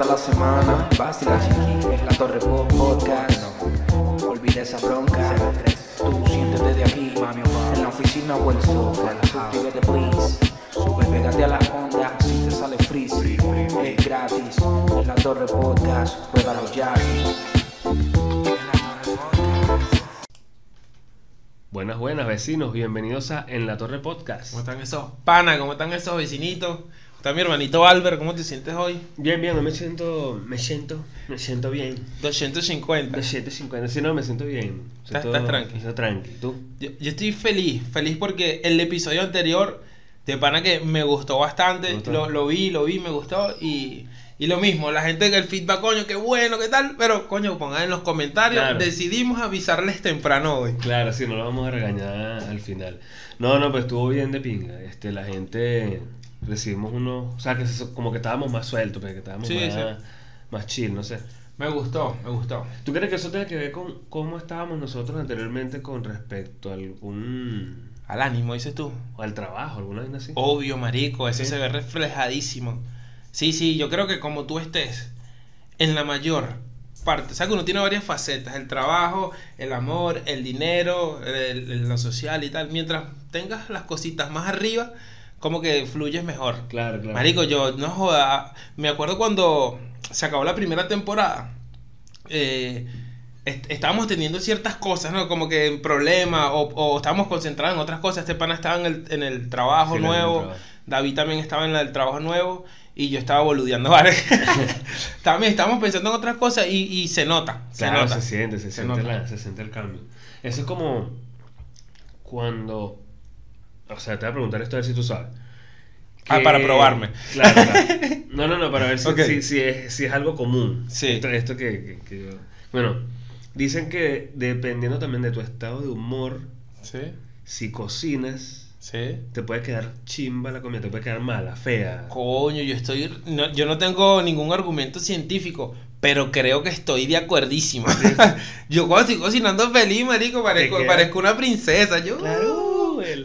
corta la semana, vacila aquí en la Torre Pop Podcast. No, olvida esa bronca. Tú siéntete de aquí, mami, en la oficina o el sofá. Suscríbete, please. Sube, pégate a la onda, si te sale free. Es gratis en la Torre Podcast. Pruébalo ya. Buenas, buenas vecinos, bienvenidos a En la Torre Podcast. ¿Cómo están esos panas? ¿Cómo están esos vecinitos? ¿Cómo está mi hermanito Albert? ¿Cómo te sientes hoy? Bien, bien, me siento, me siento, me siento bien. 250. 250, si no, me siento bien. Estás- Siento- estás tranqui. ¿tú? Yo, yo estoy feliz, feliz porque el episodio anterior de pana que me gustó bastante. Lo, lo vi, lo vi, me gustó y, y lo mismo, la gente que el feedback, coño, qué bueno, qué tal, pero coño, pongan en los comentarios, Claro. decidimos avisarles temprano hoy. Claro, sí, no lo vamos a regañar al final. No, no, pues estuvo bien de pinga. Este, la gente, recibimos unos, o sea, que como que estábamos más sueltos, pues, que estábamos Sí, más, sí. más chill, no sé. Me gustó, me gustó. ¿Tú crees que eso tiene que ver con cómo estábamos nosotros anteriormente con respecto a algún, Al ánimo, dices tú. o al trabajo, alguna vaina así? Obvio, marico, eso Sí. se ve reflejadísimo. Sí, sí, yo creo que como tú estés en la mayor parte, o sea que uno tiene varias facetas, el trabajo, el amor, el dinero, el- el- lo social y tal, mientras tengas las cositas más arriba, como que fluyes mejor. Claro, claro. Marico, yo no joda, me acuerdo cuando se acabó la primera temporada, eh, est- estábamos teniendo ciertas cosas, ¿no? Como que en problemas o, o estábamos concentrados en otras cosas. Este pana estaba en el, en el trabajo Sí, nuevo, trabajo. David también estaba en la del trabajo nuevo y yo estaba boludeando. ¿vale? también estábamos pensando en otras cosas y, y se nota, se Claro, nota. se siente, se, Se siente nota. la- se siente el cambio. Eso es como cuando, o sea, te voy a preguntar esto a ver si tú sabes. Ah, para probarme. Claro, claro. No, no, no, para ver si, Ok. si, si es, si es algo común. Sí. Esto, esto que, que- que Bueno, dicen que dependiendo también de tu estado de humor, Sí, si cocinas, sí. te puede quedar chimba la comida, te puede quedar mala, fea. Coño, yo estoy. no- yo no tengo ningún argumento científico, pero creo que estoy de acuerdísimo. yo cuando estoy cocinando feliz, marico, parezco, parezco una princesa. Yo. Claro,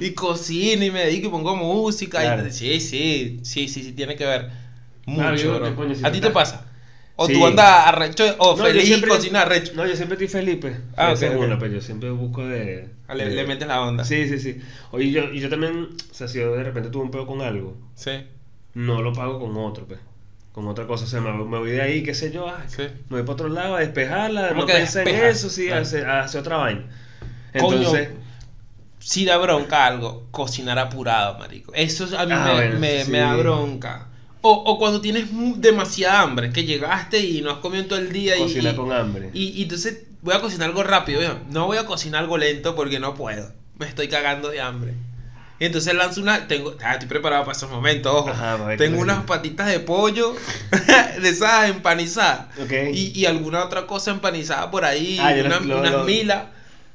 Y cocino y me dedico y pongo música. y- sí, sí, sí, sí, sí, tiene que ver. Mucho, Claro, coño, si ¿A ti te pasa? ¿O Sí. tú andas arrecho o No, feliz siempre- cocinas arrecho? No, yo siempre estoy feliz, pues. Ah, ok, es ok. una, pues yo siempre busco de... Ah, Le, de- le metes la onda. Sí, sí, sí. Oye, yo, y yo también, o sea, si yo de repente tuve un pedo con algo, Sí. no lo pago con otro, pues. Con otra cosa, o sea, me, me voy de ahí, qué sé yo, ah, Sí. me voy para otro lado a despejarla, ¿Cómo no que pensar en eso, sí, Claro. a hacer, a hacer otra vaina. Coño, Si da bronca algo, cocinar apurado, marico. Eso a mí Ah, me, bueno, me- sí. me da bronca. O, o cuando tienes demasiada hambre, que llegaste y no has comido todo el día y, cocinar y, con hambre. y- y entonces voy a cocinar algo rápido. No voy a cocinar algo lento porque no puedo. Me estoy cagando de hambre. Y entonces lanzo una. Tengo, ah, estoy preparado para esos momentos, ojo. Ajá, para ver tengo unas patitas de pollo de esas empanizadas. Ok. Y, y alguna otra cosa empanizada por ahí. Ah, lo- unas lo- milas.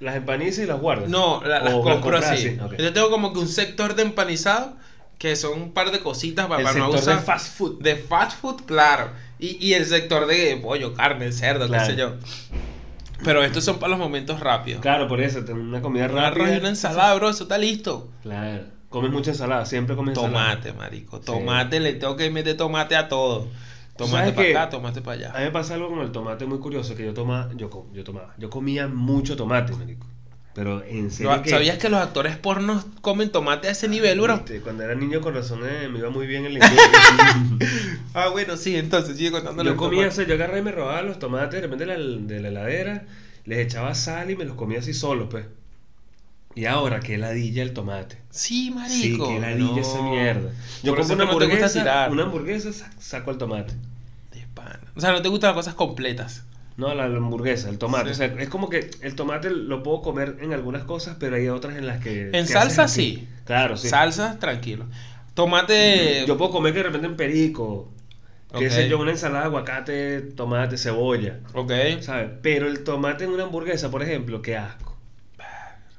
Las empanizas y las guardas. No, la- las compro así. Yo tengo como que un sector de empanizado que son un par de cositas para, El para no usar. de fast food. De fast food, claro. Y, y el sector de pollo, carne, cerdo, Claro. qué sé yo. Pero estos son para los momentos rápidos. Claro, por eso, tener una comida Un arroz rápida. y una ensalada, bro, eso está listo. Claro. Comes mucha ensalada, siempre comes ensalada. Tomate, marico. Tomate, le tengo que meter tomate a todo. Tomate ¿Sabes para acá, tomate para A mí allá. me pasa algo con el tomate muy curioso, que yo tomaba, yo, com- yo tomaba, yo comía mucho tomate, marico. Pero en serio que... ¿Sabías que los actores pornos comen tomate a ese nivel, bro? Viste, Cuando era niño con razón eh, me iba muy bien el inglés. Ah, bueno, sí, entonces sigue contándole. yo comía, o sea, yo agarraba y me robaba los tomates de repente de la, de la heladera, les echaba sal y me los comía así solos, pues. Y ahora, qué ladilla el tomate. Sí, Sí, marico. qué ladilla esa mierda. Yo como una que no te gusta hamburguesa, tirar. una hamburguesa sa- saco el tomate. De pana. O sea, no te gustan las cosas completas. No, la, la hamburguesa, el tomate. Sí. O sea, es como que el tomate lo puedo comer en algunas cosas, pero hay otras en las que... En que salsa, sí. Claro, sí. Salsa, tranquilo. Tomate. Yo puedo comer que de repente en perico, Ok. sé yo, una ensalada, aguacate, tomate, cebolla, Ok. ¿sabes? Pero el tomate en una hamburguesa, por ejemplo, qué asco.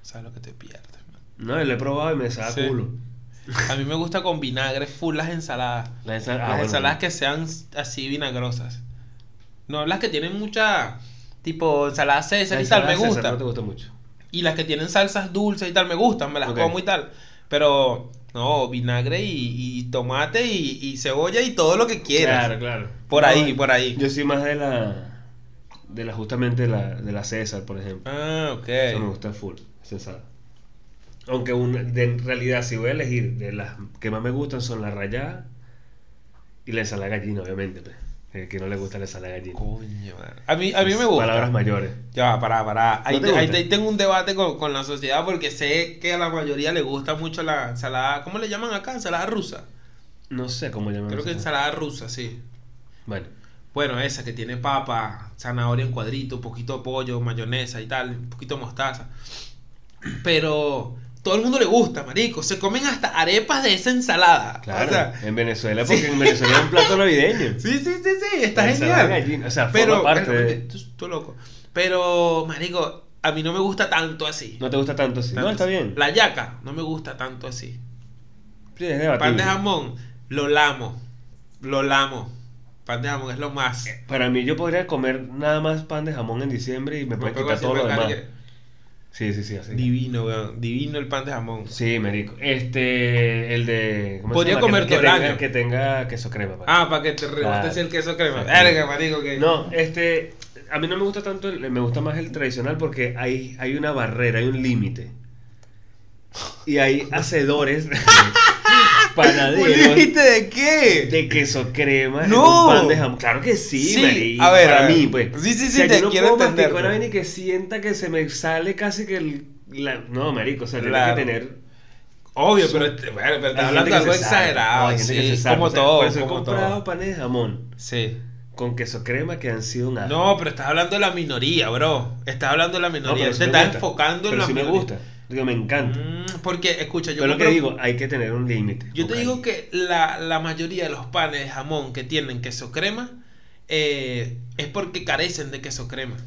¿Sabes lo que te pierdes, man? No, lo he probado y me sabe Sí. culo. A mí me gusta con vinagre full las ensaladas. La ensal- ah, las bueno. ensaladas que sean así vinagrosas. No, las que tienen mucha. Tipo ensalada César La y tal, me César gusta. No te gusta mucho. Y las que tienen salsas dulces y tal, me gustan, me las como y tal. Pero No, vinagre y, y tomate y, y cebolla y todo lo que quieras. Claro, claro. Por No, ahí, por ahí. Yo soy más de la. De la justamente la, de la César, por ejemplo. Ah, ok. Eso me gusta full, ensalada. Aunque una- de- en realidad, si voy a elegir de las que más me gustan son la rallada y la ensalada gallina, obviamente. pues. El que no le gusta la ensalada de gallina. Coño, a mí, a mí me gusta. Palabras mayores. Ya pará, pará. Ahí, ¿No te te- ahí tengo un debate con, con la sociedad porque sé que a la mayoría le gusta mucho la ensalada. ¿Cómo le llaman acá? Ensalada rusa. No sé cómo llamarlo. Creo que ensalada rusa, sí. Bueno, Bueno, esa que tiene papa, zanahoria en cuadrito, un poquito de pollo, mayonesa y tal, un poquito de mostaza. Pero todo el mundo le gusta, marico. Se comen hasta arepas de esa ensalada. claro. O sea, en Venezuela, sí. porque en Venezuela es un plato navideño. sí, sí, sí, sí, está La genial. gallina, o sea, Pero, forma parte de- tú, tú loco. Pero, marico, a mí no me gusta tanto así. No te gusta tanto así. Tanto no, está así. bien. La yaca no me gusta tanto así. Sí, es Pan de jamón, lo lamo. Lo lamo. Pan de jamón es lo más. Para mí, yo podría comer nada más pan de jamón en diciembre y me Tampoco quitar todo lo me demás. Sí, sí, sí, así. Divino, weón. Divino el pan de jamón. Sí, marico. Este, el de... ¿cómo se Podría llama? comer que, todo que el tenga, año. que tenga queso crema. pa. Ah, para que te rebotes Claro. el queso crema. Verga, marico, que. No, este, a mí no me gusta tanto, el- me gusta más el tradicional porque hay, hay una barrera, hay un límite. Y hay hacedores, ¿Un panaderos límite de qué? de queso crema No. pan de jamón. Claro que sí, Sí, marico, a ver, para a ver. mí, pues. Sí, sí, sí, O sea, te yo no quiero puedo masticar entender, vaina y que sienta que se me sale casi que el... la- no, marico, o sea, Claro. tiene que tener... Obvio, pero, este- bueno, pero estás hablando de algo exagerado. no, sí, sabe, como o sea, todo. Por eso he comprado todo. panes de jamón Sí. con queso crema que han sido un asco. No, pero estás hablando de la minoría, bro. Estás hablando de la No, minoría. pero sí Te me estás gusta. enfocando en Pero la sí me minoría. gusta, digo, me encanta. Mm, porque, escucha, yo Pero lo que digo, hay que tener un límite. Yo te digo que la, la mayoría de los panes de jamón que tienen queso crema eh, es porque carecen de queso crema.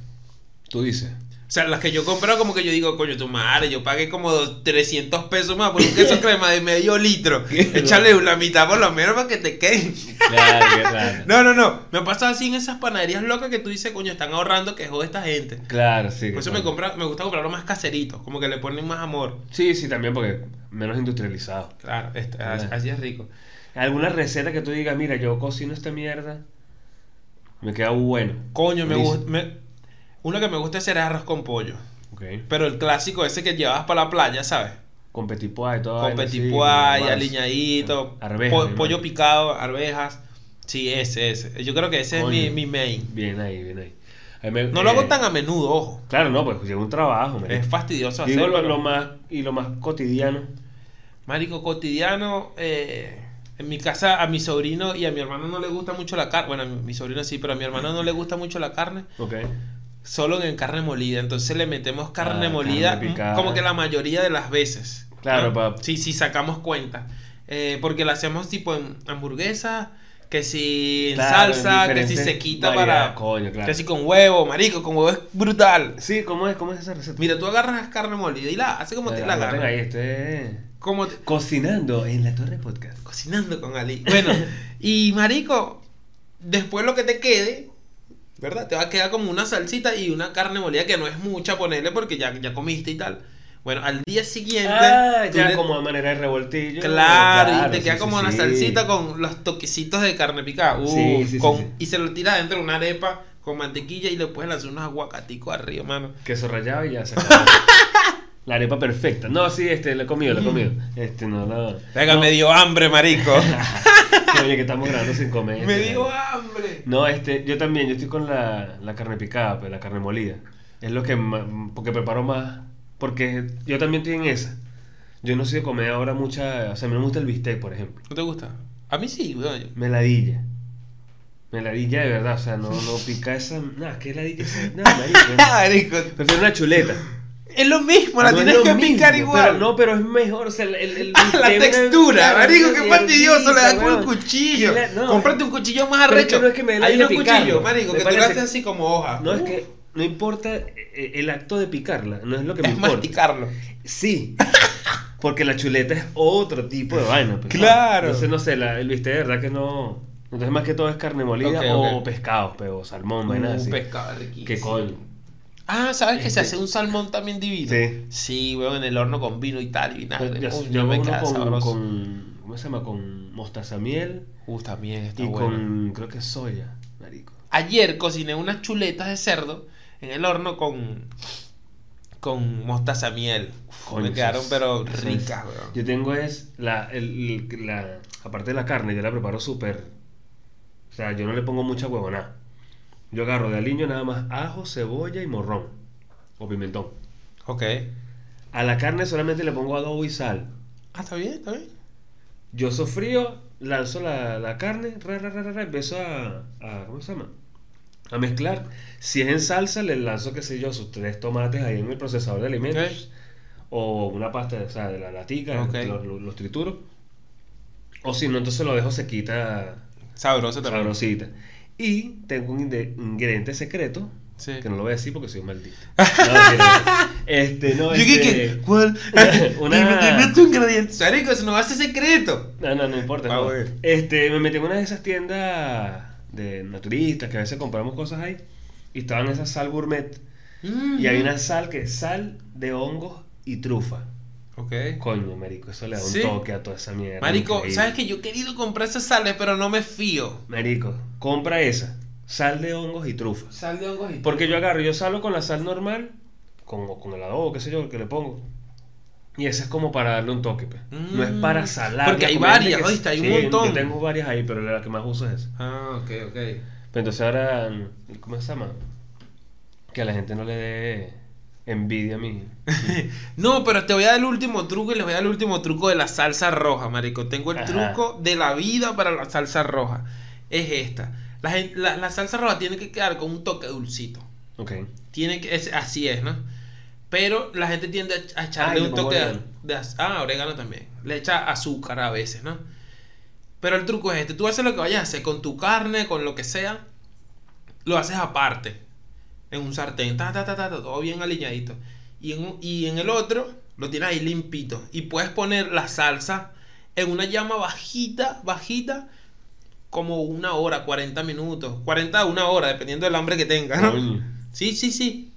Tú dices. O sea, las que yo compro como que yo digo, coño, tu madre, yo pagué como dos- 300 pesos más por un queso crema de medio litro. Échale la mitad por lo menos para que te queden. Claro, claro. No, no, no. Me pasa así en esas panaderías locas que tú dices, coño, están ahorrando que jode esta gente. Claro, sí. Por eso me, compra, me gusta comprarlo más caserito, como que le ponen más amor. Sí, sí, también porque menos industrializado. Claro, Claro. así, es rico. ¿Alguna receta que tú digas, mira, yo cocino esta mierda? Me queda bueno. Coño, me Buenísimo. gusta. Una que me gusta hacer es arroz con pollo. Pero el clásico ese que llevabas para la playa, ¿sabes? Con petit pois y todo. Con petit pois, aliñadito, Arvejas. po- pollo picado, arvejas. Sí, ese, ese. Yo creo que ese es mi, mi main. Bien ahí, bien ahí. Me- No lo hago eh, tan a menudo, ojo. Claro, no, pues lleva un trabajo. Es fastidioso Digo hacer. lo, más y lo más cotidiano. Marico, cotidiano. eh, en mi casa, a mi sobrino y a mi hermano no le gusta mucho la carne. Bueno, a mi sobrino sí, pero a mi hermano no le gusta mucho la carne. Ok. Solo en carne molida. Entonces le metemos carne Ah, molida carne picada. como que la mayoría de las veces. Claro, ¿no? pa- Sí, sí, sacamos cuenta. Eh, porque la hacemos tipo en hamburguesa, que si en Claro, en salsa, que si se quita para... coño, claro. Que si con huevo, marico, con huevo es brutal. Sí, ¿cómo es? ¿Cómo es esa receta? Mira, tú agarras carne molida y la haces como te la gana. ahí, este... Como te- Cocinando en la Torre Podcast. cocinando con Ali. Bueno, y marico, después lo que te quede, ¿verdad? Te va a quedar como una salsita y una carne molida que no es mucha ponerle porque ya, ya comiste y tal. Bueno, al día siguiente. Ah, ya le- como a manera de revoltillo. Claro, y te queda como sí, una sí. salsita con los toquecitos de carne picada. Uh, con-. Y se lo tira dentro de una arepa con mantequilla y le puedes lanzar unos aguacaticos arriba, mano. Queso rallado y ya se acabó. La arepa perfecta. No, sí, este, lo he comido, lo he comido. Este, no, no. Venga, no, me dio hambre, marico. Oye, que estamos grabando sin comer. me dio hambre. No, este, yo también, yo estoy con la, la carne picada, pues, la carne molida. Es lo que más, porque preparo más, porque yo también estoy en esa. Yo no soy de comer ahora mucha, o sea, a mí no me gusta el bistec, por ejemplo. ¿No te gusta? A mí sí, weón. Meladilla. Meladilla de verdad, o sea, no, no pica esa, nada, ¿qué ladilla marico. marico. Prefiero una chuleta. Es lo mismo, la No es tienes que mismo, picar pero igual. no, pero es mejor, o sea, el, el, el la textura, marico, qué fastidioso, le das con el cuchillo. La- no, Cómprate un cuchillo más pero es arrecho. no es que me dé la Hay unos cuchillos, marico, me que tú lo parece- haces así como hoja. No es que no importa eh, el acto de picarla, no es lo que me es importa. masticarlo. Sí. Porque la chuleta es otro tipo de vaina. pues, Claro. Entonces, no sé, la, el bistec de verdad que no. Entonces, más que todo es carne molida o ok. pescado, pero salmón, Un vainas así. pescado riquísimo. ¿Qué coño? Ah, ¿sabes que se Este- hace un salmón también divino? Sí. Sí, weón, en el horno con vino y tal, y. Pues, Yo, me queda con, sabroso. con- ¿Cómo se llama? Con mostaza miel Uh, también está y bueno. con. Creo que soya, marico. Ayer cociné unas chuletas de cerdo en el horno con con mostaza miel. Uf, me quedaron es- pero ricas, weón. Yo tengo es la, el- el- la aparte de la carne, yo la preparo súper, o sea, yo no le pongo mucha huevonada. Yo agarro de aliño nada más ajo, cebolla y morrón o pimentón. Ok. A la carne solamente le pongo adobo y sal. Ah, está bien, está bien. Yo sofrío, lanzo la, la carne, ra, ra, ra, ra, ra, empiezo a, a- ¿cómo se llama? A mezclar. Si es en salsa, le lanzo, qué sé yo, sus tres tomates ahí en el procesador de alimentos. O una pasta, o sea, de la latica, los, los- los trituro. O si no, entonces lo dejo sequita, Sabroso también. sabrosita. Y tengo un ingrediente secreto, Sí. que no lo voy a decir porque soy un maldito. No, este, no, Yo este... que, ¿cuál? Una- Dime, tu ingrediente. Marico, eso no va a ser secreto. No, no, no importa. Ah, no. Este, me metí en una de esas tiendas de naturistas que a veces compramos cosas ahí. Y estaban esas sal gourmet. Y hay una sal que es sal de hongos y trufa. Ok. Coño, marico, eso le da un Sí. toque a toda esa mierda. Marico, increíble. ¿sabes que yo he querido comprar esas sales, pero no me fío? Marico, compra esa. Sal de hongos y trufa. Sal de hongos y Porque yo agarro, yo salgo con la sal normal, con, con el adobo, qué sé yo, que le pongo. Y esa es como para darle un toque, pe. No es Mm. para salar. Porque hay varias, que- ¿oíste? Hay un montón. Yo tengo varias ahí, pero la que más uso es esa. Ah, ok, ok. Pero entonces ahora, ¿cómo se llama? Que a la gente no le dé envidia a mí. No, pero te voy a dar el último truco y les voy a dar el último truco de la salsa roja, marico. Tengo el Ajá. truco de la vida para la salsa roja. Es esta. La, la- la salsa roja tiene que quedar con un toque dulcito. Ok. Tiene que, es, así es, ¿no? Pero la gente tiende a, a echarle un toque de, de Ah, orégano también. Le echa azúcar a veces, ¿no? Pero el truco es este. Tú haces lo que vayas a hacer con tu carne, con lo que sea. Lo haces aparte. En un sartén. Ta, ta, ta, ta, todo bien alineadito. Y en, un- y en el otro lo tienes ahí limpito. Y puedes poner la salsa en una llama bajita, bajita. Como una hora, 40 minutos. 40 a una hora, dependiendo del hambre que tengas, ¿no? Sí, sí, sí.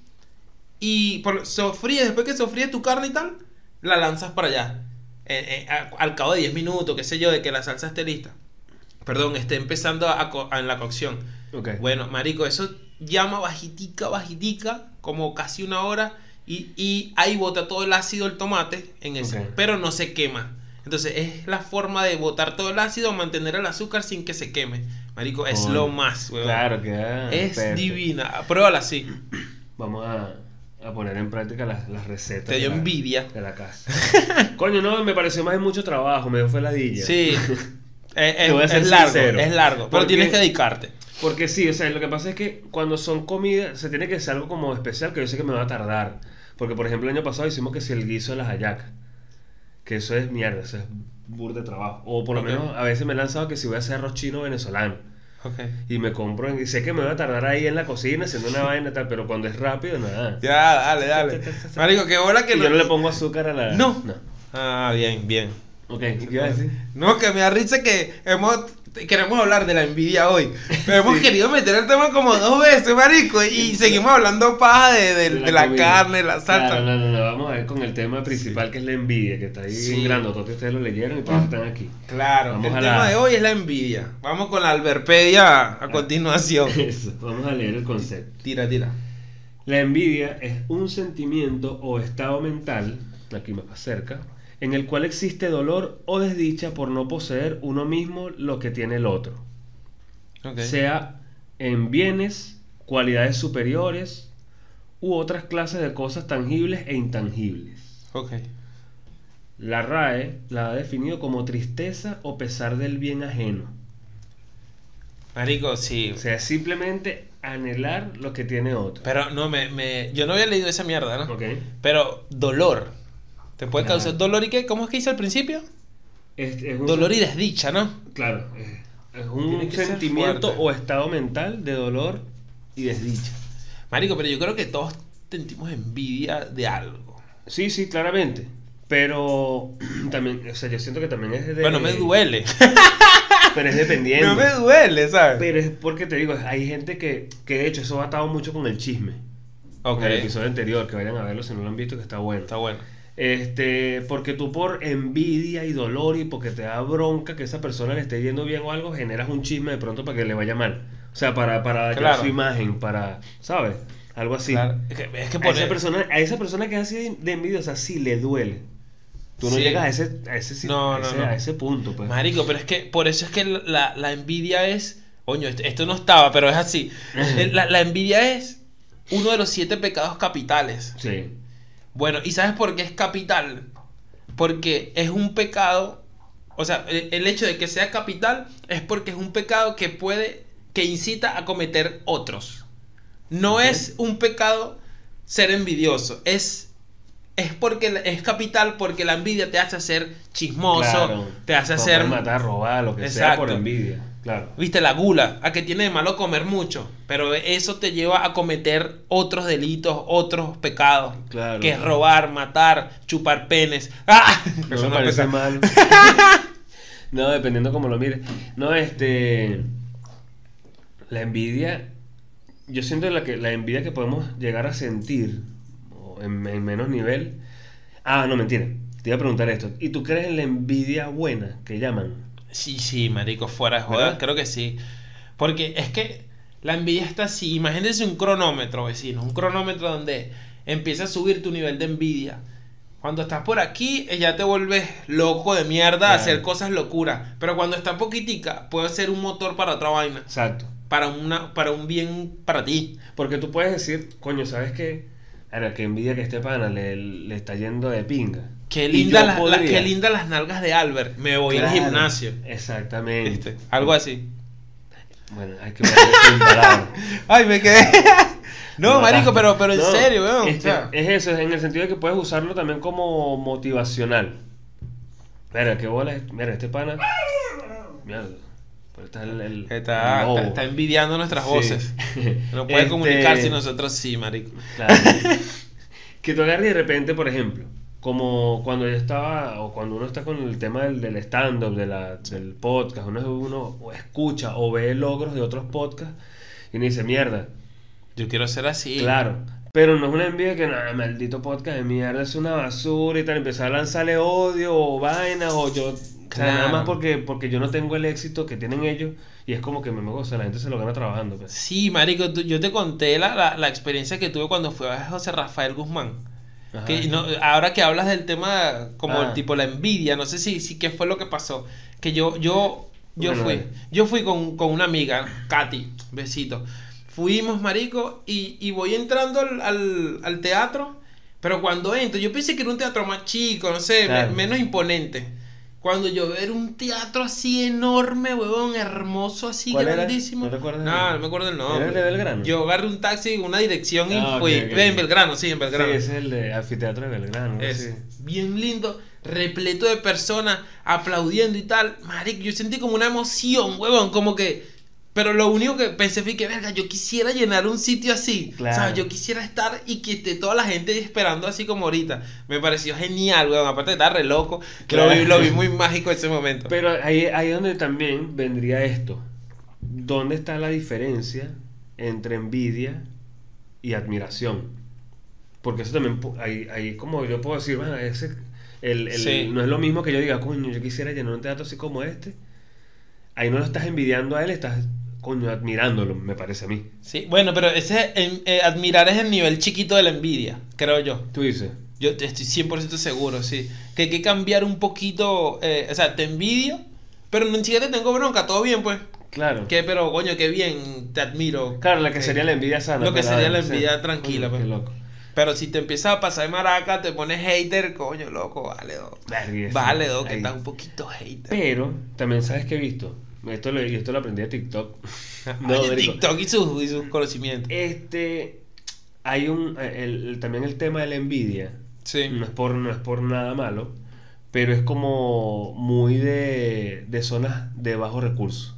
Y por, sofríe, después que sofríe tu carne y tal, la lanzas para allá. Eh, eh, a- al cabo de 10 minutos, qué sé yo, de que la salsa esté lista. Perdón, esté empezando a, en la cocción. Bueno, marico, eso llama bajitica, bajitica, como casi una hora. Y, y ahí bota todo el ácido el tomate en ese. Pero no se quema. Entonces es la forma de botar todo el ácido, mantener el azúcar sin que se queme. Marico, es lo más, weón. Claro, queda. Es perfecto. divina. Pruébala así. Vamos a, a poner en práctica las, las recetas. Te dio de la- envidia. De la casa. Coño, no, me pareció más de mucho trabajo, me dio fue ladilla. Sí. Es, a es- largo, es largo. Pero tienes que dedicarte. Porque sí, o sea, lo que pasa es que cuando son comidas, se tiene que hacer algo como especial que yo sé que me va a tardar. Porque, por ejemplo, el año pasado hicimos que si el guiso de las hallacas. Que eso es mierda, eso es bur de trabajo. O por lo Ok. menos a veces me he lanzado que si voy a hacer arroz chino venezolano. Ok. Y me compro, y sé que me va a tardar ahí en la cocina haciendo una vaina y tal, pero cuando es rápido, nada. Ya, dale, dale. Marico, qué bola que Y yo no le pongo azúcar a la. No. No. Ah, bien, bien. Ok, ¿y qué iba a decir? No, que me da risa que hemos queremos hablar de la envidia hoy. Pero hemos querido meter el tema como dos veces, marico, y seguimos hablando paja de, de- de la, comida. carne, la salsa. Claro, no, no, no, vamos a ver con el tema principal que es la envidia, que está ahí Sí. bien grandotote, ustedes lo leyeron y eso están aquí. Claro, Vamos el a tema la- de hoy es la envidia. Vamos con la alberpedia a continuación. Eso, vamos a leer el concepto. Tira, tira. La envidia es un sentimiento o estado mental, aquí más cerca, en el cual existe dolor o desdicha por no poseer uno mismo lo que tiene el otro. Sea en bienes, cualidades superiores u otras clases de cosas tangibles e intangibles. Ok. La RAE la ha definido como tristeza o pesar del bien ajeno. Marico, sí. O sea, es simplemente anhelar lo que tiene otro. Pero no, me, me, yo no había leído esa mierda, ¿no? ¿Ok? Pero dolor. ¿Te puede Claro. causar dolor y qué? ¿Cómo es que hice al principio? Es, es un- Dolor y desdicha, ¿no? Claro, es, es un sentimiento o estado mental de dolor y desdicha. Marico, pero yo creo que todos sentimos envidia de algo. Sí, sí, claramente. Pero también, o sea, yo siento que también es de... Bueno, me duele. Pero es dependiendo. No me duele, ¿sabes? Pero es porque te digo, hay gente que, que de hecho eso va atado mucho con el chisme. Ok. En el episodio anterior, que vayan a verlo si no lo han visto, que está bueno. Está bueno. Este, porque tú por envidia y dolor y porque te da bronca que esa persona le esté yendo bien o algo, generas un chisme de pronto para que le vaya mal. O sea, para, para dañar Claro. su imagen, para, ¿sabes? Algo así. Claro. Es que, es que A esa, persona, a esa persona que es así de, de envidiosa sí le duele. Tú no Sí. llegas a ese, a ese, No, a no, ese, no. a ese punto, pues. Marico, pero es que por eso es que la, la envidia es. Coño, esto, esto no estaba, pero es así. La, la envidia es uno de los siete pecados capitales. Sí. Bueno, ¿y sabes por qué es capital? Porque es un pecado. O sea, el, el hecho de que sea capital es porque es un pecado que puede. que incita a cometer otros. No es un pecado ser envidioso. Es. Es porque es capital porque la envidia te hace ser chismoso, Claro. te hace hacer matar, robar, lo que sea por envidia. Claro. Viste, la gula, a que tiene de malo comer mucho, pero eso te lleva a cometer otros delitos, otros pecados, Claro. que es robar, matar, chupar penes. ¡Ah! No Eso me parece pesa. mal. no, dependiendo cómo lo mires. No, este. La envidia. Yo siento la, que, la envidia que podemos llegar a sentir en, en menos nivel. Ah, no, mentira. Te iba a preguntar esto. ¿Y tú crees en la envidia buena que llaman? Sí, sí, marico, fuera de joder, ¿Verdad? creo que sí. Porque es que la envidia está así. Imagínense un cronómetro, vecino. Un cronómetro donde empieza a subir tu nivel de envidia. Cuando estás por aquí, eh, ya te vuelves loco de mierda a hacer cosas locuras. Pero cuando está poquitica, puede ser un motor para otra vaina. Exacto. Para, una, para un bien para ti. Porque tú puedes decir, coño, ¿sabes qué? Ahora, que envidia que este pana le, le está yendo de pinga. Qué linda, la- qué linda las nalgas de Albert. Me voy al gimnasio. Exactamente. ¿Viste? Algo así. Bueno, hay que. Ay, me quedé. no, marico, pero, pero en No, serio, weón. este, o sea, es eso, es en el sentido de que puedes usarlo también como motivacional. Mira, qué bola. Mira, este pana. Mierda. Pero está el. el- está, el lobo. está, está envidiando nuestras Sí. voces. No puede Este, comunicar si nosotros sí, marico. Claro. que tú agarres de repente, por ejemplo, como cuando yo estaba, o cuando uno está con el tema del, del stand-up, de la- del podcast, uno, uno escucha o ve logros de otros podcasts y uno dice, mierda, Yo quiero ser así. Claro. Pero no es una envidia que, nada, maldito podcast de mierda, es una basura y tal. Empezar a lanzarle odio o vainas o yo. O sea, nada más porque, porque yo no tengo el éxito que tienen ellos y es como que me goza, la gente se lo gana trabajando. pues. Sí, marico, tú- yo te conté la, la, la experiencia que tuve cuando fui a José Rafael Guzmán. Que no- ahora que hablas del tema como Ah. el tipo la envidia, no sé si, si qué fue lo que pasó. Que yo, yo, yo Bueno, fui, yo fui con, con una amiga, Katy, besito. Fuimos, marico, y, y voy entrando al, al, al teatro, pero cuando entro, yo pensé que era un teatro más chico, no sé, Claro. menos imponente. Cuando yo veo era un teatro así enorme, huevón, hermoso, así ¿Cuál era? grandísimo. ¿No No, no me acuerdo el nombre. ¿Era el de Belgrano? Yo agarré un taxi, una dirección y Ah, fui. ok, en. Belgrano, sí, en Belgrano. Sí, es el de Anfiteatro de Belgrano. Es sí. bien lindo, repleto de personas aplaudiendo y tal. Marico, yo sentí como una emoción, huevón, como que. Pero lo único que pensé fue que, verga, yo quisiera llenar un sitio así. Claro. O sea, yo quisiera estar y que esté toda la gente esperando así como ahorita. Me pareció genial, huevón. Aparte de estar re loco, que lo, vi, Claro. lo vi muy mágico ese momento. Pero ahí ahí es donde también vendría esto. ¿Dónde está la diferencia entre envidia y admiración? Porque eso también, ahí, ahí como yo puedo decir, bueno, ese, el, el- Sí. no es lo mismo que yo diga, coño, yo quisiera llenar un teatro así como este. Ahí no lo estás envidiando a él, estás, coño, admirándolo, me parece a mí. Sí, bueno, pero ese eh, admirar es el nivel chiquito de la envidia, creo yo. Tú dices, Yo estoy 100% seguro, sí. Que hay que cambiar un poquito. eh, o sea, te envidio, pero ni siquiera te tengo bronca, todo bien, pues. claro. Que, pero, coño, qué bien, te admiro. Claro, la que Eh, sería la envidia sana. Lo que pues, sería la envidia tranquila, Coño, pues. Qué loco. Pero si te empiezas a pasar de maraca, te pones hater, coño, loco, vale, do. Vale, do, que estás un poquito hater. Pero, también sabes que he visto. Esto lo, esto lo aprendí de TikTok. Oye, marico. TikTok y sus, y sus conocimientos. Este, hay un, el- el- también el tema de la envidia, Sí. no es por, no es por nada malo, pero es como muy de, de zonas de bajos recursos.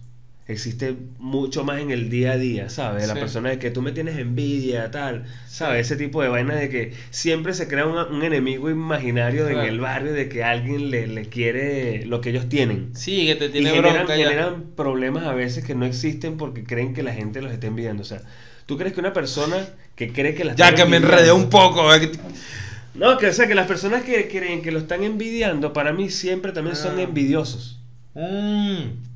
Existe mucho más en el día a día, ¿sabes? La Sí. persona de que tú me tienes envidia, tal, ¿sabes? Ese tipo de vainas de que siempre se crea un, un enemigo imaginario en el barrio de que alguien le, le quiere lo que ellos tienen. Sí, que te Y tiene generan, bronca generan problemas a veces que no existen porque creen que la gente los está envidiando. O sea, ¿Tú crees que una persona que cree que la Ya que me enredé un poco. ¿eh? No, que o sea, que las personas que creen que lo están envidiando, para mí siempre también son Ah. envidiosos. Mm,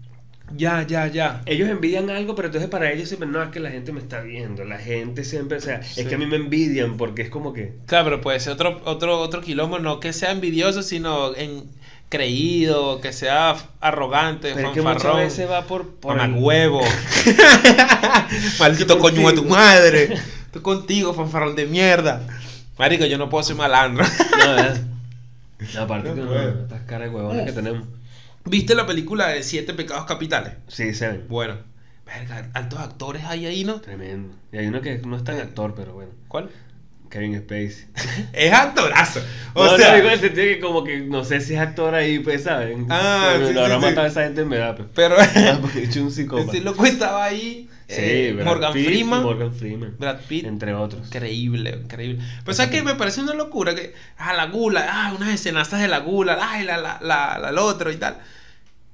ya, ya, ya. Ellos envidian algo, pero entonces para ellos siempre, no, es que la gente me está viendo, la gente siempre, o sea, Sí. es que a mí me envidian porque es como que... Claro, pero puede ser otro, otro, otro quilombo, no que sea envidioso, sino en creído, que sea arrogante, Pero es que muchas veces va por... por el- huevo. Maldito coño de tu madre. Estoy contigo, fanfarrón de mierda. Marico, yo no puedo ser malandro. No, ¿verdad? No, aparte No no, puedo. estas caras de huevones que tenemos. ¿Viste la película de Siete Pecados Capitales? Sí, se ven. Bueno, verga, altos actores hay ahí, ¿no? Tremendo. Y hay uno que no es tan actor, pero bueno. ¿Cuál? Kevin Spacey. Es actorazo. O no, sea, no, digo en el sentido que como que no sé si es actor ahí, pues, ¿saben? Ah, Pero sí, lo habrá sí, matado esa gente en verdad, pues. pero hecho un psicópata. ese loco estaba ahí. Sí, eh, Brad Morgan Pitt Freeman. Morgan Freeman. Brad Pitt. Entre otros. Increíble, increíble. Pero ¿sabes qué? Me parece una locura que, ah, la gula, ah, unas escenazas de la gula, ay, la, la, la, la, otro y tal.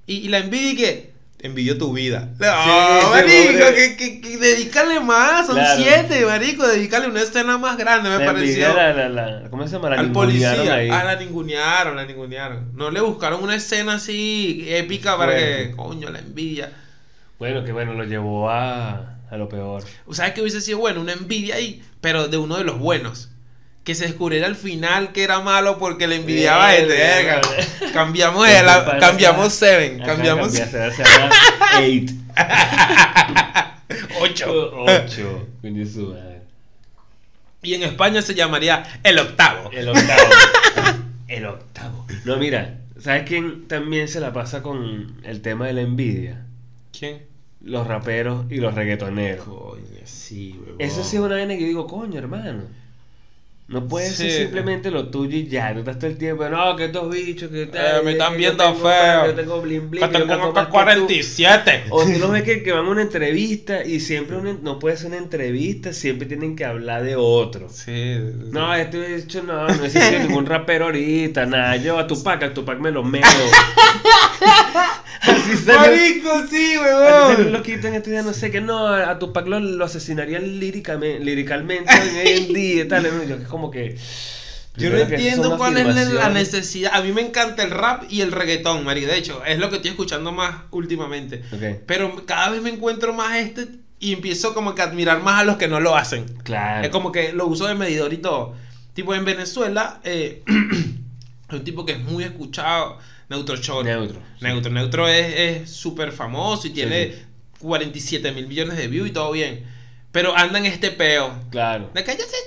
Y, y la envidia que, envidio tu vida. No, sí, marico, que, que, que dedícale más, son Claro. siete, marico, dedícale una escena más grande, me La pareció. la, la, la- ¿Cómo se llama? La Al policía, ahí. ah, la ningunearon, la ningunearon. No le buscaron una escena así épica para que, coño, la envidia. Bueno, que bueno, lo llevó a, a lo peor. ¿Sabes qué hubiese sido bueno? Una envidia ahí, pero de uno de los buenos. Que se descubriera al final que era malo porque le envidiaba a este. Cambiamos de la- cambiamos Seven. Ajá, Cambiamos cambiaste, se llama Eight. ocho. Ocho. Coño, su madre. Y en España se llamaría el octavo. El octavo. El octavo. No, mira, ¿sabes quién también se la pasa con el tema de la envidia? ¿Quién? Los raperos y los reggaetoneros. Coño, sí. Eso sí es una vaina que yo digo, coño, hermano. No puede ser Sí. simplemente lo tuyo y ya. No estás todo el tiempo, no, que estos bichos, que Eh, tal. me están yo viendo tengo feo. Yo tengo bling. Que yo tengo canto acá más que tú. 47. O tú lo ves que, que van a una entrevista y siempre una- no puede ser una entrevista, siempre tienen que hablar de otro. Sí. No, este hecho no, no existe ningún rapero ahorita, nada, yo a Tupac, a Tupac me lo meo. Así sale, Marico, sí, loquito en este día, no sé qué, no, a Tupac lo, lo asesinarían líricamente, liricalmente hoy en día y tal, que es como que... Yo no que entiendo cuál es la- necesidad. A mí me encanta el rap y el reggaetón, Mari. De hecho, es lo que estoy escuchando más últimamente. Ok, Pero cada vez me encuentro más este y empiezo como que a admirar más a los que no lo hacen. claro. Es como que lo uso de medidor y todo. Tipo, en Venezuela, eh, hay un tipo que es muy escuchado, Neutro Short. Neutro. sí. Neutro. Neutro es súper famoso y tiene sí. 47 mil millones de views y todo bien. Pero anda en este peo. Claro. De que yo soy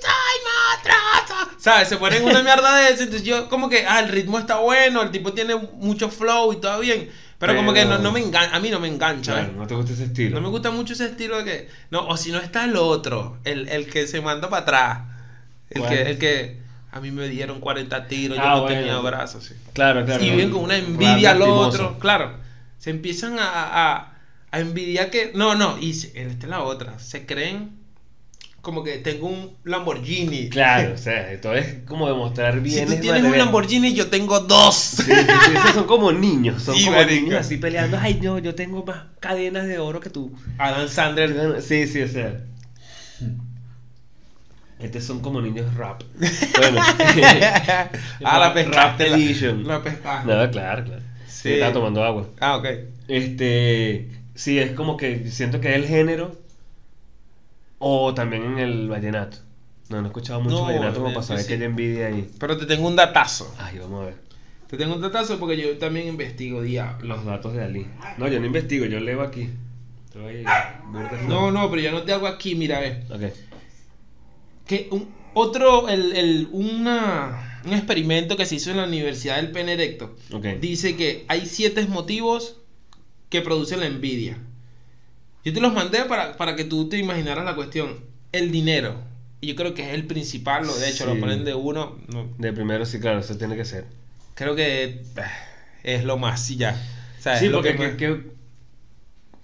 matrazo. ¿Sabes? Se ponen una mierda de eso. Entonces yo, como que, ah, el ritmo está bueno, el tipo tiene mucho flow y todo bien. Pero, como que Pero- no, no me engancha, a mí no me engancha. Claro, ¿eh? no te gusta ese estilo. No me gusta mucho ese estilo de que. No, o si no está el otro, el, el que se manda para atrás. El que, el que. A mí me dieron 40 tiros, yo Ah, no bueno. tenía brazos. sí. Claro, claro. y viven con una envidia al otro. Claro. Se empiezan a, a, a envidiar que. No, no, y esta es la otra. Se creen como que tengo un Lamborghini. Claro, o sea, esto es como demostrar Si bien. tú tienes un Lamborghini, yo tengo dos. Sí, sí, sí, esos son como niños, son como marica. niños así peleando. Ay, no, yo tengo más cadenas de oro que tú. Adam Sandler. Sí, sí, o sea. Estos son como niños rap. Bueno. ah, la pescaste. Rap La, Edition. la pescaste. No, claro, claro. Sí. Sí. Estaba tomando agua. Ah, ok. Este. Sí, es como que siento que es el género. O también en el vallenato. No, no he escuchado mucho No, vallenato como eh, para saber que hay envidia ahí. Pero te tengo un datazo. Ay, vamos a ver. Te tengo un datazo porque yo también investigo diablo. Los datos de Ali. No, yo no investigo, yo leo aquí. No, no, pero yo no te hago aquí, mira, ve. Ok. Que un, otro, el, el, una, un experimento que se hizo en la Universidad del Pene Erecto Ok. dice que hay siete motivos que producen la envidia. Yo te los mandé para, para que tú te imaginaras la cuestión. El dinero. Y yo creo que es el principal, lo- de hecho, lo Sí. ponen de uno. no, De primero sí, claro, eso tiene que ser. creo que eh, es lo más, y ya. O sea, Sí, lo porque que que-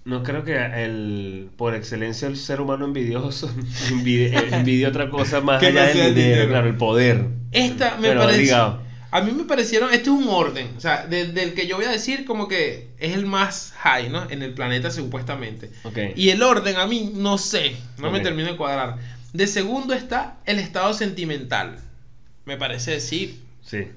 no creo que el por excelencia el ser humano envidioso envidia, envidia otra cosa más Que no allá sea del el dinero, dinero. claro, el poder. Esta me Pero parece. ligado. A mí me parecieron, este es un orden, o sea, de- del que yo voy a decir como que es el más high, ¿no? En el planeta supuestamente. Y el orden a mí no sé, no me termino de cuadrar. De segundo está el estado sentimental. Me parece decir Sí.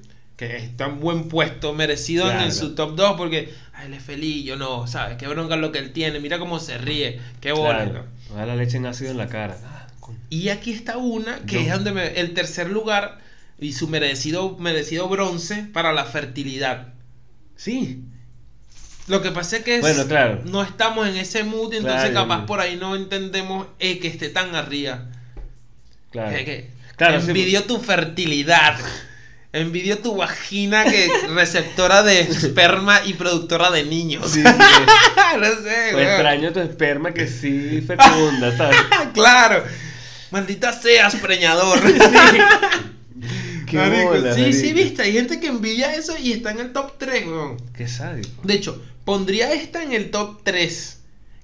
Que está en buen puesto, merecido en- su top 2 porque ay, él es feliz, yo no, ¿sabes? Qué bronca lo que él tiene, mira cómo se ríe, qué bola. Claro. La leche en ácido en la cara. Y aquí está una que Yo- es donde me- el tercer lugar y su merecido, merecido bronce para la fertilidad. Sí. Lo que pasa es que es- Bueno, claro. no estamos en ese mood, entonces Claro. capaz por ahí no entendemos eh, que esté tan arriba. Claro. Que Claro, sí. envidió tu fertilidad. Envidió tu vagina que receptora de esperma y productora de niños. Sí, sí, sí. no sé, O weón. extraño tu esperma que sí fecunda, ¿sabes? claro. Maldita seas, preñador. Qué Marico, bola, sí, sí, viste, hay gente que envidia eso y está en el top 3, weón. Qué sádico. De hecho, pondría esta en el top 3,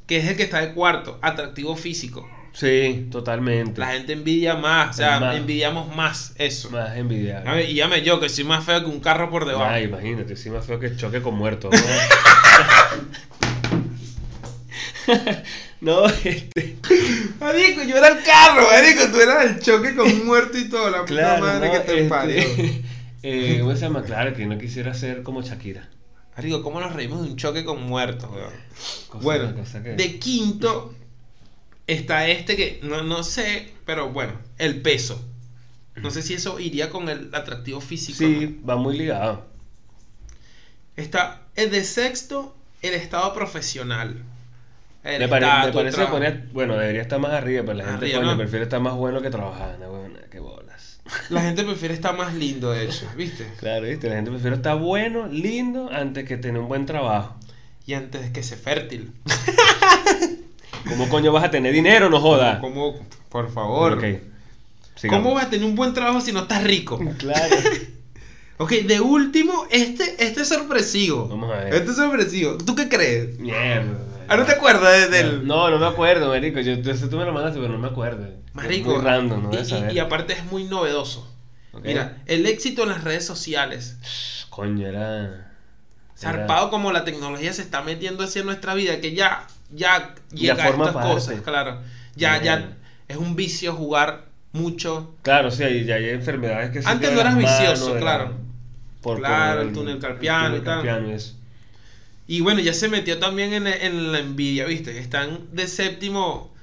que es el que está de cuarto, atractivo físico. Sí, totalmente. La gente envidia más, o sea, más. envidiamos más eso. Más envidiable. A ver, y llame yo, que soy más feo que un carro por debajo. Ay, imagínate, sí más feo que choque con muerto. No, no este. Marico, yo era el carro, marico, tú eras el choque con muerto y todo, la puta madre no, que te este, parió. eh, ¿Cómo se llama? Claro, que no quisiera ser como Shakira. Marico, ¿cómo nos reímos de un choque con muertos, weón? Cosa- Bueno, cosa que- de quinto está este que no, no sé, pero bueno, el peso. No sé si eso iría con el atractivo físico. ¿no? Sí, va muy ligado. Está el de sexto, el estado profesional. El Me, pare- me estatus, parece que ponía, bueno, debería estar más arriba, pero la gente coño, ¿no? prefiere estar más bueno que. Bueno, qué bolas. La gente prefiere estar más lindo, de hecho, ¿viste? Claro, ¿viste? La gente prefiere estar bueno, lindo, antes que tener un buen trabajo. Y antes de que sea fértil. ¿Cómo coño vas a tener dinero, no joda? ¿Cómo? Por favor. ¿Cómo vas a tener un buen trabajo si no estás rico? Claro. Ok, de último, este, este es sorpresivo. Vamos a ver. Este es sorpresivo. ¿Tú qué crees? Mierda. Ah, ¿no te acuerdas de- del...? No, no me acuerdo, marico. Yo, tú me lo mandaste, pero no me acuerdo. Marico. Muy random, no y, saber. y aparte es muy novedoso. Ok. Mira, el éxito en las redes sociales. Coño, era... Zarpado como la tecnología se está metiendo hacia nuestra vida, que ya, ya Ya llega a estas parte. cosas, claro. Ya, ya es un vicio jugar mucho. Claro, sí, hay- ya hay enfermedades que se Antes no eras manos, vicioso, de la- claro. Claro, el túnel carpiano el y tal. carpiano y eso. Y bueno, ya se metió también en, en la envidia, ¿viste? Están de séptimo.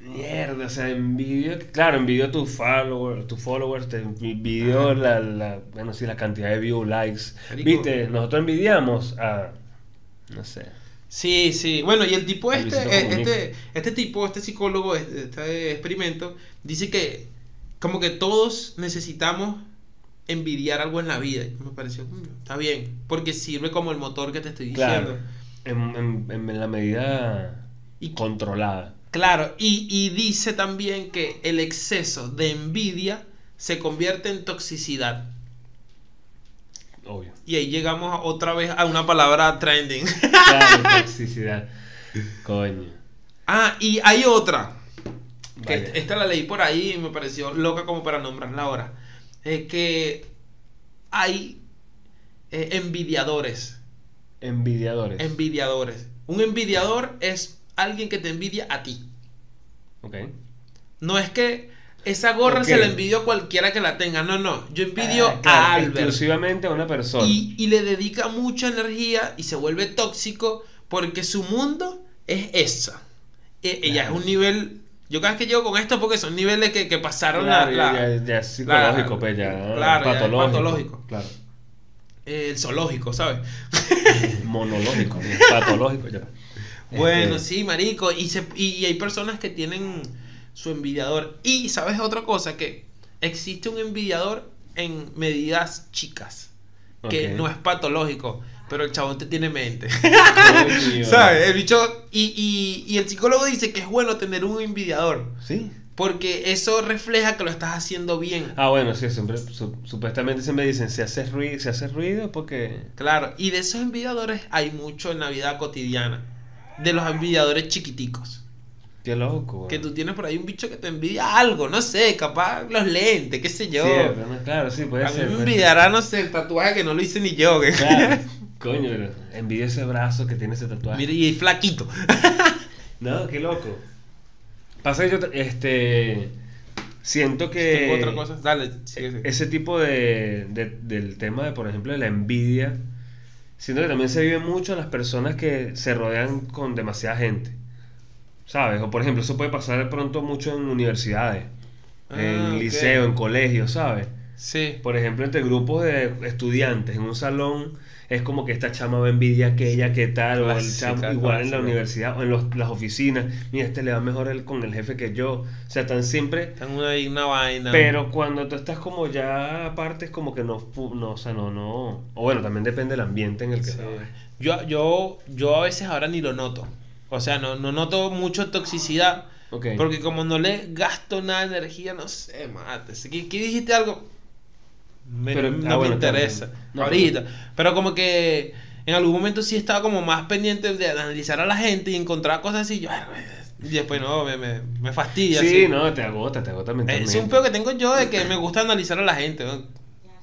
Mierda, o sea, envidio, claro, envidio tus followers, tus followers, te envidio la, la, bueno, sí, la cantidad de views, likes. Marico. Viste, nosotros envidiamos a, no sé, Sí, sí. Bueno, y el tipo El este, eh, este, este tipo, este psicólogo, este, este experimento, dice que como que todos necesitamos envidiar algo en la vida. Y me pareció, "Mm, está bien, porque sirve como el motor que te estoy diciendo. claro, en, en, en la medida Y- controlada. Claro, y, y dice también que el exceso de envidia se convierte en toxicidad. Obvio. Y ahí llegamos otra vez a una palabra trending. Claro, toxicidad. Coño. ah, y hay otra. Que esta la leí por ahí y me pareció loca como para nombrarla ahora. Eh, que hay eh, envidiadores. Envidiadores. Envidiadores. Un envidiador es alguien que te envidia a ti. ok. No es que esa gorra se la envidio a cualquiera que la tenga. No, no. Yo envidio Ah, claro, a Albert. Exclusivamente a una persona. Y, y le dedica mucha energía y se vuelve tóxico porque su mundo es esa. E- ella es un nivel. Yo cada vez que llego con esto porque son niveles que, que pasaron Claro, la, ya, la- ya, ya es psicológico, la- pues ya. claro, ya es patológico. patológico. Claro. eh, el zoológico, ¿sabes? Monológico, patológico ya. Bueno, Este, sí, marico. Y, se, y, y hay personas que tienen su envidiador. Y, ¿sabes otra cosa? Que existe un envidiador en medidas chicas. Que no es patológico. Pero el chabón te tiene mente. ¿Sabes? El bicho. Y, y, y el psicólogo dice que es bueno tener un envidiador. Sí. Porque eso refleja que lo estás haciendo bien. Ah, bueno, sí, siempre, su- supuestamente siempre dicen, si haces ruido, si haces ruido, porque... Claro. Y de esos envidiadores hay mucho en la vida cotidiana. De los envidiadores chiquiticos. Qué loco. Que weón. tú tienes por ahí un bicho que te envidia algo, no sé, capaz los lentes, qué sé yo. Sí, pero no, claro, sí, puede a mí ser. me puede ser. envidiará, no sé, el tatuaje que no lo hice ni yo. que- Claro. Coño, pero envidia ese brazo que tiene ese tatuaje. Mira, y flaquito. No, qué loco. Pasa que yo, te- este, siento que otra cosa. Dale, sigue, sigue. ese tipo de, de- del tema de, por ejemplo, de la envidia, siento que también se vive mucho en las personas que se rodean con demasiada gente. ¿Sabes? O por ejemplo, eso puede pasar de pronto mucho en universidades, Ah, en ok. liceo, en colegios, ¿sabes? Sí. Por ejemplo, entre grupos de estudiantes en un salón es como que esta chama va a envidia aquella, que tal, o el Clásica, chamo igual en la universidad o en los- las oficinas, mira, este le va mejor el, con el jefe que yo. O sea, están siempre... Están una, una vaina. Pero cuando tú estás como ya aparte es como que no, no, o sea, no, no... O bueno, también depende del ambiente en el que Sí. estés. Yo, yo, yo a veces ahora ni lo noto. O sea, no, no noto mucho toxicidad. Ok. Porque como no le gasto nada de energía, no sé, mate. ¿Qué, qué dijiste algo? Me- Pero- no ah, me bueno, interesa. no, ahorita. Pero como que en algún momento sí estaba como más pendiente de analizar a la gente y encontrar cosas así. Yo, "Ay, y después no, me, me, me fastidia. Sí, así. no, te agota, te agota mentalmente. Es un peo que tengo yo de que me gusta analizar a la gente. ¿no?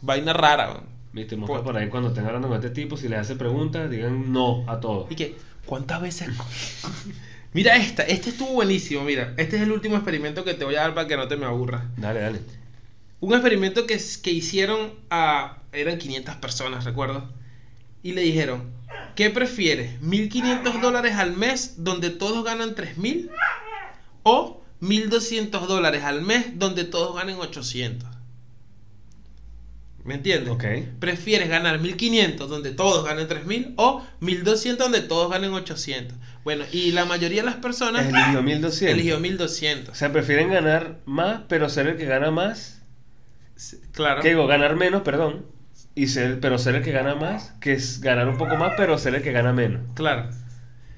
Vaina rara. ¿no? Viste, Por- por ahí cuando estén hablando con este tipo, si les hace preguntas, digan no a todo. Y que, ¿cuántas veces? mira esta, este estuvo buenísimo, mira. Este es el último experimento que te voy a dar para que no te me aburras. Dale, dale. Un experimento que, que hicieron a... Eran 500 personas, recuerdo. Y le dijeron, ¿qué prefieres? ¿1500 dólares al mes donde todos ganan 3000? ¿O 1200 dólares al mes donde todos ganen 800? ¿Me entiendes? ¿Prefieres ganar 1500 donde todos ganen 3000 o 1200 donde todos ganen 800? Bueno, y la mayoría de las personas Eligió 1200. eligió O 1200. sea, prefieren ganar más, pero ser el que gana más. Claro. Que digo, ganar menos, perdón. Y ser, pero ser el que gana más, que es ganar un poco más, pero ser el que gana menos. Claro.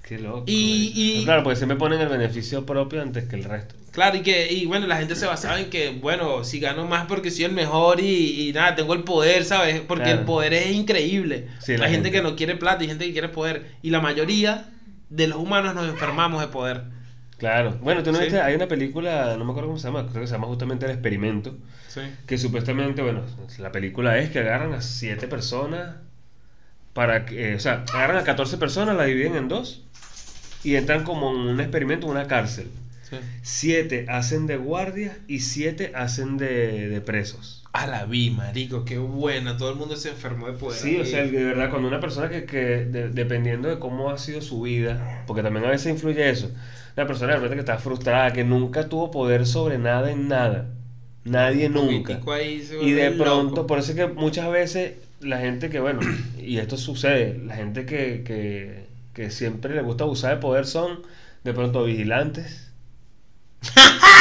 Qué loco. Y- Claro, porque siempre ponen el beneficio propio antes que el resto. Claro, y que, y bueno, la gente se basaba en que, bueno, si gano más porque soy el mejor y, y nada, tengo el poder, ¿sabes? Porque Claro. el poder es increíble. Sí, Hay la gente, gente. que no quiere plata y gente que quiere poder. Y la mayoría de los humanos nos enfermamos de poder. Claro. Bueno, tú no Sí. viste, hay una película, no me acuerdo cómo se llama, creo que se llama justamente El Experimento. Sí. Que supuestamente, bueno, la película es que agarran a siete personas para que, eh, o sea, agarran a 14 personas, la dividen en dos y entran como en un experimento, en una cárcel. Sí. Siete hacen de guardia y siete hacen de, de presos. A la vi, marico, qué buena. Todo el mundo se enfermó de poder. Sí, o sea, de verdad, cuando una persona que, que de- dependiendo de cómo ha sido su vida, porque también a veces influye eso, una persona de repente que está frustrada, que nunca tuvo poder sobre nada en nada, nadie Un nunca. ahí Y de pronto, loco. por eso es que muchas veces la gente que, bueno, y esto sucede, la gente que, que, que siempre le gusta abusar de poder son de pronto vigilantes.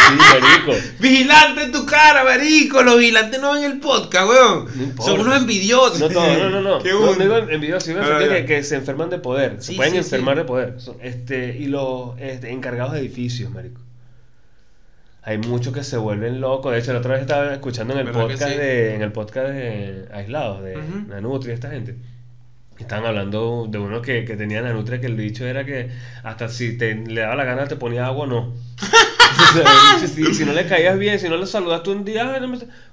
Sí, marico. Vigilante en tu cara, marico. Los vigilantes no ven el podcast, weón. No. Son unos envidiosos. No, todo, no, no, no. Qué digo envidiosos, Ah, ya. que, que se enferman de poder. Sí, se pueden sí, enfermar sí. de poder. Este, y los este, encargados de edificios, marico. Hay muchos que se vuelven locos. De hecho, la otra vez estaba escuchando en el ¿Verdad que podcast sí? de, en el podcast de Aislados, de Ujú. Nanutria, esta gente. Estaban hablando de uno que, que tenía Nanutria que el dicho era que hasta si te, le daba la gana te ponía agua, no. Si, si no le caías bien, si no le saludaste un día,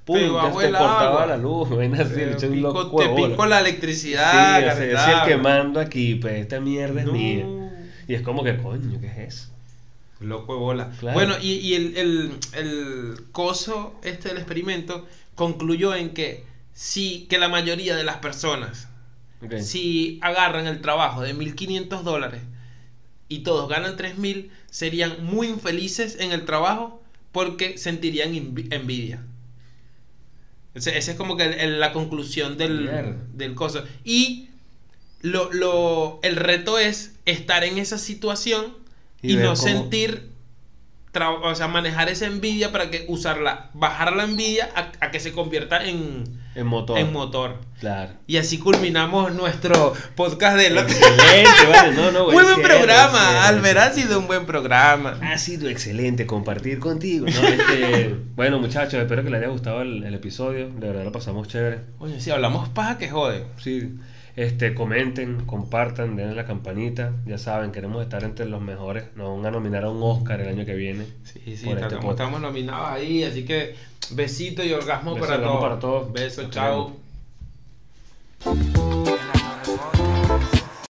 pum, Te ya cortaba agua. la luz. Ven así, Te es un pico, loco te pico la Sí, electricidad. yo soy el carretable. que mando aquí, pues esta mierda es mía. Y es como que, coño, ¿qué es eso? Loco de bola. Claro. Bueno, y, y el, el, el coso este del experimento concluyó en que sí, que la mayoría de las personas, si agarran el trabajo de 1.500 dólares y todos ganan 3.000, serían muy infelices en el trabajo porque sentirían envi- envidia. Ese es como que el- la conclusión del, Mierda. del coso. Y lo, lo, el reto es estar en esa situación Y no cómo- sentir, tra- o sea, manejar esa envidia para que usarla, bajar la envidia a, a que se convierta en, En motor. en motor. Claro. Y así culminamos nuestro podcast de la... Excelente, vale. No, no, Muy buen programa, Albert, ha sido un buen programa. Ha sido excelente compartir contigo. ¿no? Este, bueno, muchachos, espero que les haya gustado el, el episodio. De verdad lo pasamos chévere. Oye, si hablamos paja que jode. Sí, este, comenten, compartan, denle la campanita. Ya saben, queremos estar entre los mejores. Nos van a nominar a un Oscar el año que viene. Sí, sí, este estamos nominados ahí. Así que besito y orgasmo para, todos. para todos. Besos, chao.